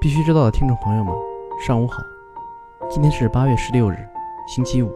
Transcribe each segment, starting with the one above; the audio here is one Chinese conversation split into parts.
必须知道的听众朋友们，上午好！今天是八月十六日，星期五。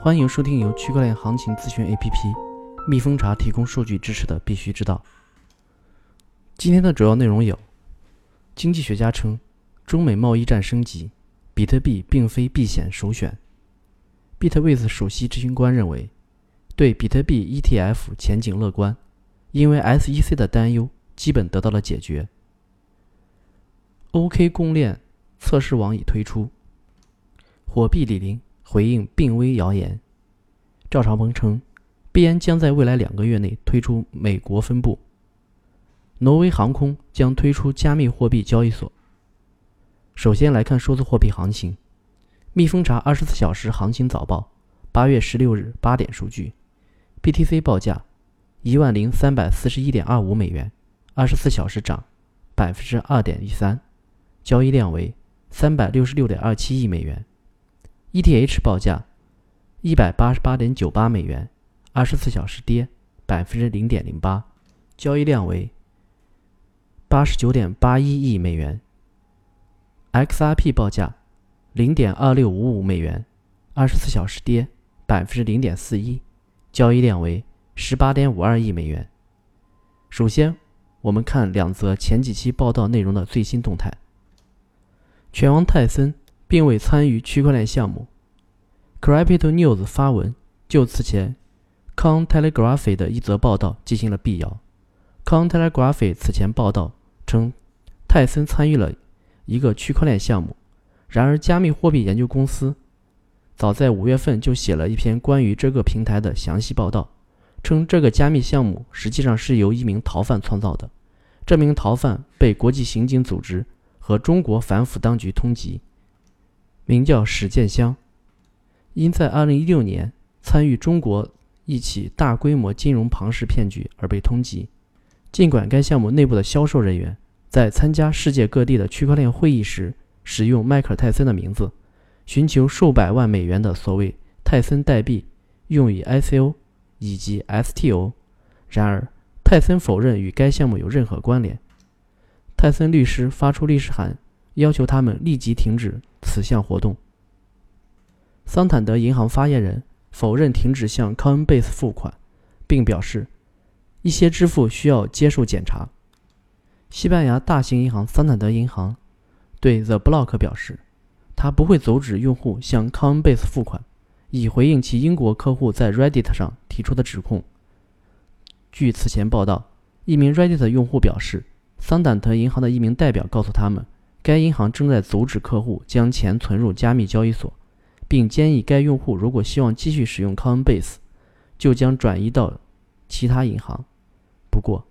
欢迎收听由区块链行情咨询 APP 蜜蜂茶提供数据支持的《必须知道》。今天的主要内容有：经济学家称，中美贸易战升级，比特币并非避险首选。Bitwise 首席执行官认为，对比特币 ETF 前景乐观，因为 SEC 的担忧基本得到了解决。OK 公链测试网已推出。火币李林回应病危谣言。赵长鹏称，币安将在未来两个月内推出美国分部。挪威航空将推出加密货币交易所。首先来看数字货币行情。蜜蜂查二十四小时行情早报，八月十六日八点数据，BTC 报价一万零三百四十一点二五美元，二十四小时涨百分之二点一三。交易量为三百六十六点二七亿美元，ETH 报价一百八十八点九八美元，二十四小时跌百分之零点零八，交易量为八十九点八一亿美元。XRP 报价零点二六五五美元，二十四小时跌百分之零点四一，交易量为十八点五二亿美元。首先，我们看两则前几期报道内容的最新动态。拳王泰森并未参与区块链项目。Crypto News 发文就此前 Cointelegraph 的一则报道进行了辟谣。Cointelegraph 此前报道称，泰森参与了一个区块链项目。然而，加密货币研究公司早在五月份就写了一篇关于这个平台的详细报道，称这个加密项目实际上是由一名逃犯创造的。这名逃犯被国际刑警组织。和中国反腐当局通缉，名叫史建湘，因在2016年参与中国一起大规模金融庞氏骗局而被通缉。尽管该项目内部的销售人员在参加世界各地的区块链会议时使用迈克尔·泰森的名字，寻求数百万美元的所谓泰森代币用于 ICO 以及 STO，然而泰森否认与该项目有任何关联。泰森律师发出律师函，要求他们立即停止此项活动。桑坦德银行发言人否认停止向 Coinbase 付款，并表示一些支付需要接受检查。西班牙大型银行桑坦德银行对 The Block 表示，他不会阻止用户向 Coinbase 付款，以回应其英国客户在 Reddit 上提出的指控。据此前报道，一名 Reddit 用户表示。桑坦德银行的一名代表告诉他们，该银行正在阻止客户将钱存入加密交易所，并建议该用户如果希望继续使用 Coinbase，就将转移到其他银行。不过，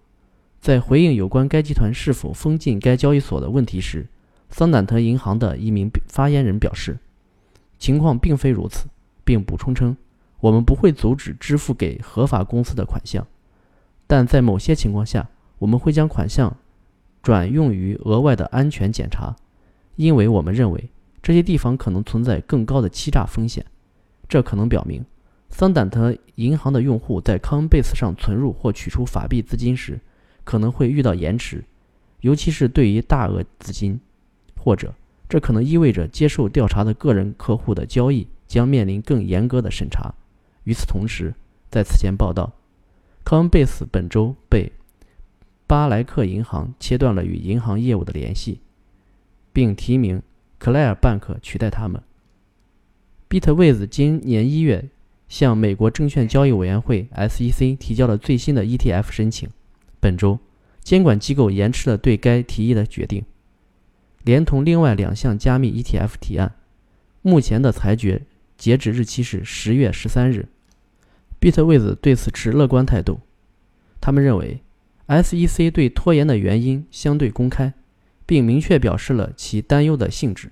在回应有关该集团是否封禁该交易所的问题时，桑坦德银行的一名发言人表示，情况并非如此，并补充称：“我们不会阻止支付给合法公司的款项，但在某些情况下，我们会将款项。”转用于额外的安全检查，因为我们认为这些地方可能存在更高的欺诈风险。这可能表明，桑坦德银行的用户在 Coinbase 上存入或取出法币资金时，可能会遇到延迟，尤其是对于大额资金。或者，这可能意味着接受调查的个人客户的交易将面临更严格的审查。与此同时，在此前报道，Coinbase 本周被。巴莱克银行切断了与银行业务的联系，并提名 Claire Bank 取代他们。Bitwise 今年一月向美国证券交易委员会 SEC 提交了最新的 ETF 申请。本周，监管机构延迟了对该提议的决定，连同另外两项加密 ETF 提案。目前的裁决截止日期是十月十三日。Bitwise 对此持乐观态度，他们认为。SEC 对拖延的原因相对公开，并明确表示了其担忧的性质。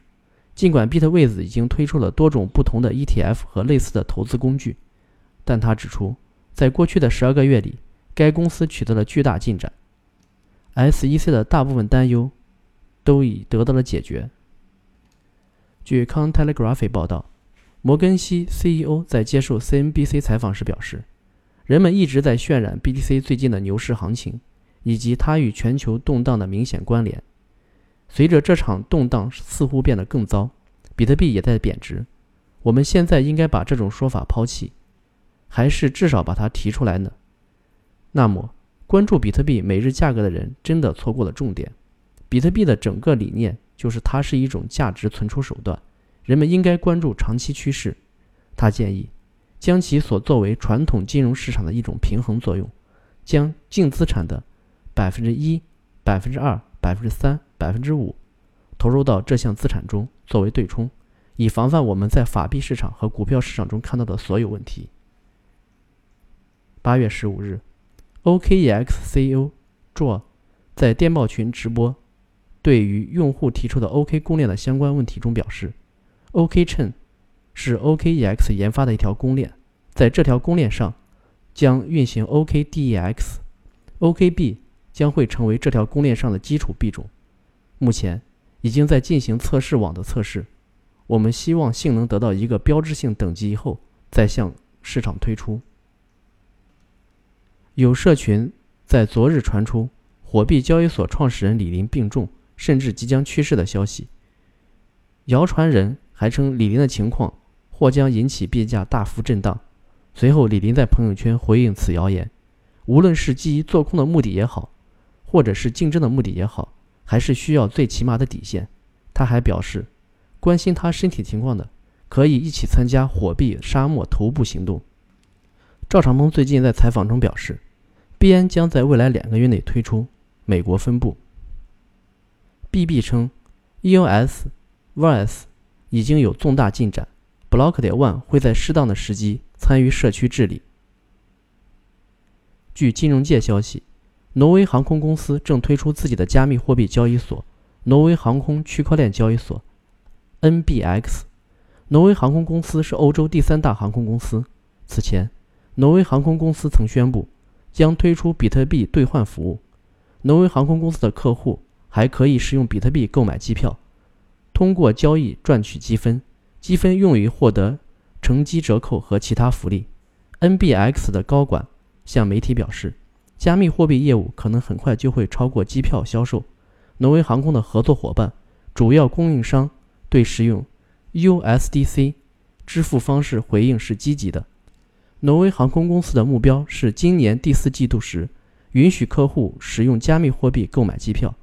尽管 Bitwise 已经推出了多种不同的 ETF 和类似的投资工具，但他指出，在过去的十二个月里，该公司取得了巨大进展。SEC 的大部分担忧都已得到了解决。据 Cointelegraph 报道，摩根西 CEO 在接受 CNBC 采访时表示。人们一直在渲染 BTC 最近的牛市行情，以及它与全球动荡的明显关联。随着这场动荡似乎变得更糟，比特币也在贬值。我们现在应该把这种说法抛弃，还是至少把它提出来呢？那么，关注比特币每日价格的人真的错过了重点。比特币的整个理念就是它是一种价值存储手段，人们应该关注长期趋势。他建议将其所作为传统金融市场的一种平衡作用，将净资产的百分之一、百分之二、百分之三、百分之五投入到这项资产中作为对冲，以防范我们在法币市场和股票市场中看到的所有问题。八月十五日。OKEX CEO Joe 在电报群直播，对于用户提出的 OK 公链的相关问题中表示，OK 趁是 OKEX 研发的一条公链，在这条公链上将运行 OKDEX，OKB 将会成为这条公链上的基础币种。目前已经在进行测试网的测试，我们希望性能得到一个标志性等级以后再向市场推出。有社群在昨日传出火币交易所创始人李林病重，甚至即将去世的消息。谣传人还称李林的情况或将引起币价大幅震荡。随后，李林在朋友圈回应此谣言：无论是基于做空的目的也好，或者是竞争的目的也好，还是需要最起码的底线。他还表示，关心他身体情况的可以一起参加火币沙漠头部行动。赵长鹏最近在采访中表示，币安将在未来两个月内推出美国分部。BB 称，EOS、VS 已经有重大进展，Block 点 One 会在适当的时机参与社区治理。据金融界消息，挪威航空公司正推出自己的加密货币交易所——挪威航空区块链交易所 （NBX）。挪威航空公司是欧洲第三大航空公司。此前，挪威航空公司曾宣布将推出比特币兑换服务。挪威航空公司的客户还可以使用比特币购买机票，通过交易赚取积分，积分用于获得乘机折扣和其他福利。NBX 的高管向媒体表示，加密货币业务可能很快就会超过机票销售。挪威航空的合作伙伴、主要供应商对使用 USDC 支付方式回应是积极的。挪威航空公司的目标是今年第四季度时，允许客户使用加密货币购买机票。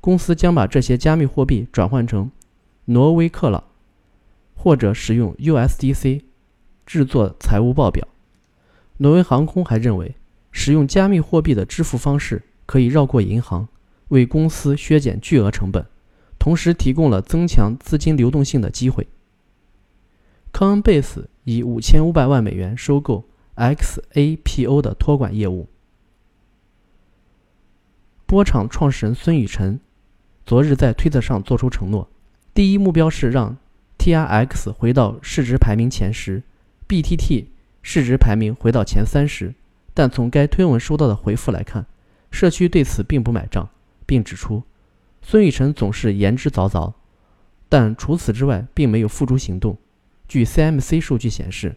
公司将把这些加密货币转换成挪威克朗，或者使用 USDC 制作财务报表。挪威航空还认为，使用加密货币的支付方式可以绕过银行，为公司削减巨额成本，同时提供了增强资金流动性的机会。康恩贝斯以五千五百万美元收购 XAPO 的托管业务。波场创始人孙宇晨昨日在推特上做出承诺：第一目标是让 TRX 回到市值排名前十，BTT 市值排名回到前三十。但从该推文收到的回复来看，社区对此并不买账，并指出孙宇晨总是言之凿凿，但除此之外并没有付诸行动。据 CMC 数据显示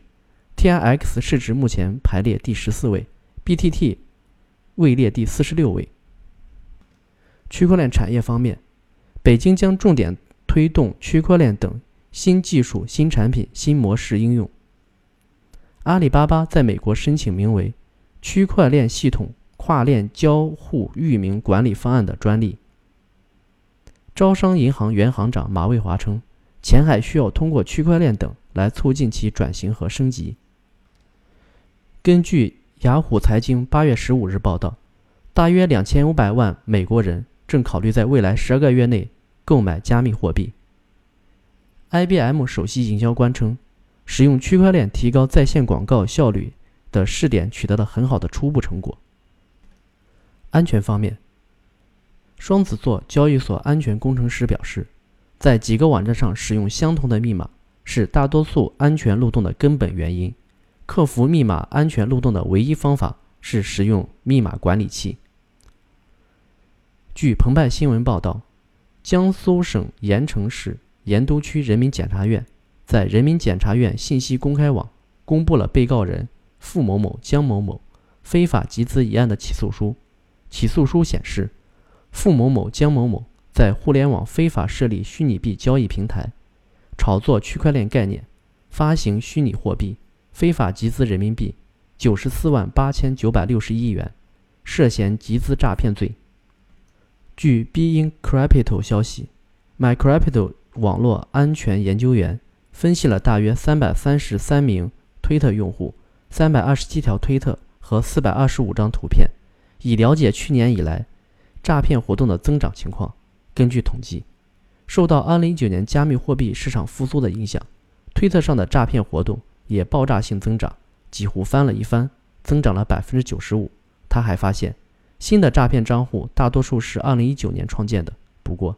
，TRX 市值目前排列第十四位，BTT 位列第四十六位。区块链产业方面，北京将重点推动区块链等新技术、新产品、新模式应用。阿里巴巴在美国申请名为“区块链系统跨链交互域名管理方案”的专利。招商银行原行长马卫华称。前海需要通过区块链等来促进其转型和升级。根据雅虎财经八月十五日报道，大约两千五百万美国人正考虑在未来十二个月内购买加密货币。IBM 首席营销官称，使用区块链提高在线广告效率的试点取得了很好的初步成果。安全方面，双子座交易所安全工程师表示。在几个网站上使用相同的密码是大多数安全漏洞的根本原因。克服密码安全漏洞的唯一方法是使用密码管理器。据澎湃新闻报道，江苏省盐城市盐都区人民检察院在人民检察院信息公开网公布了被告人付某某、江某某非法集资一案的起诉书。起诉书显示，付某某、江某某。在互联网非法设立虚拟币交易平台，炒作区块链概念，发行虚拟货币，非法集资人民币九十四万八千九百六十一元，涉嫌集资诈骗罪。据 Bein Crypto 消息，MyCrypto 网络安全研究员分析了大约三百三十三名推特用户、三百二十七条推特和四百二十五张图片，以了解去年以来诈骗活动的增长情况。根据统计，受到2019年加密货币市场复苏的影响，推特上的诈骗活动也爆炸性增长，几乎翻了一番，增长了百分之九十五。他还发现，新的诈骗账户大多数是2019年创建的，不过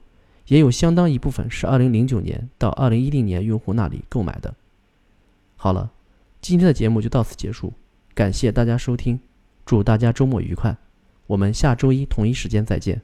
也有相当一部分是2009年到2010年用户那里购买的。好了，今天的节目就到此结束，感谢大家收听，祝大家周末愉快，我们下周一同一时间再见。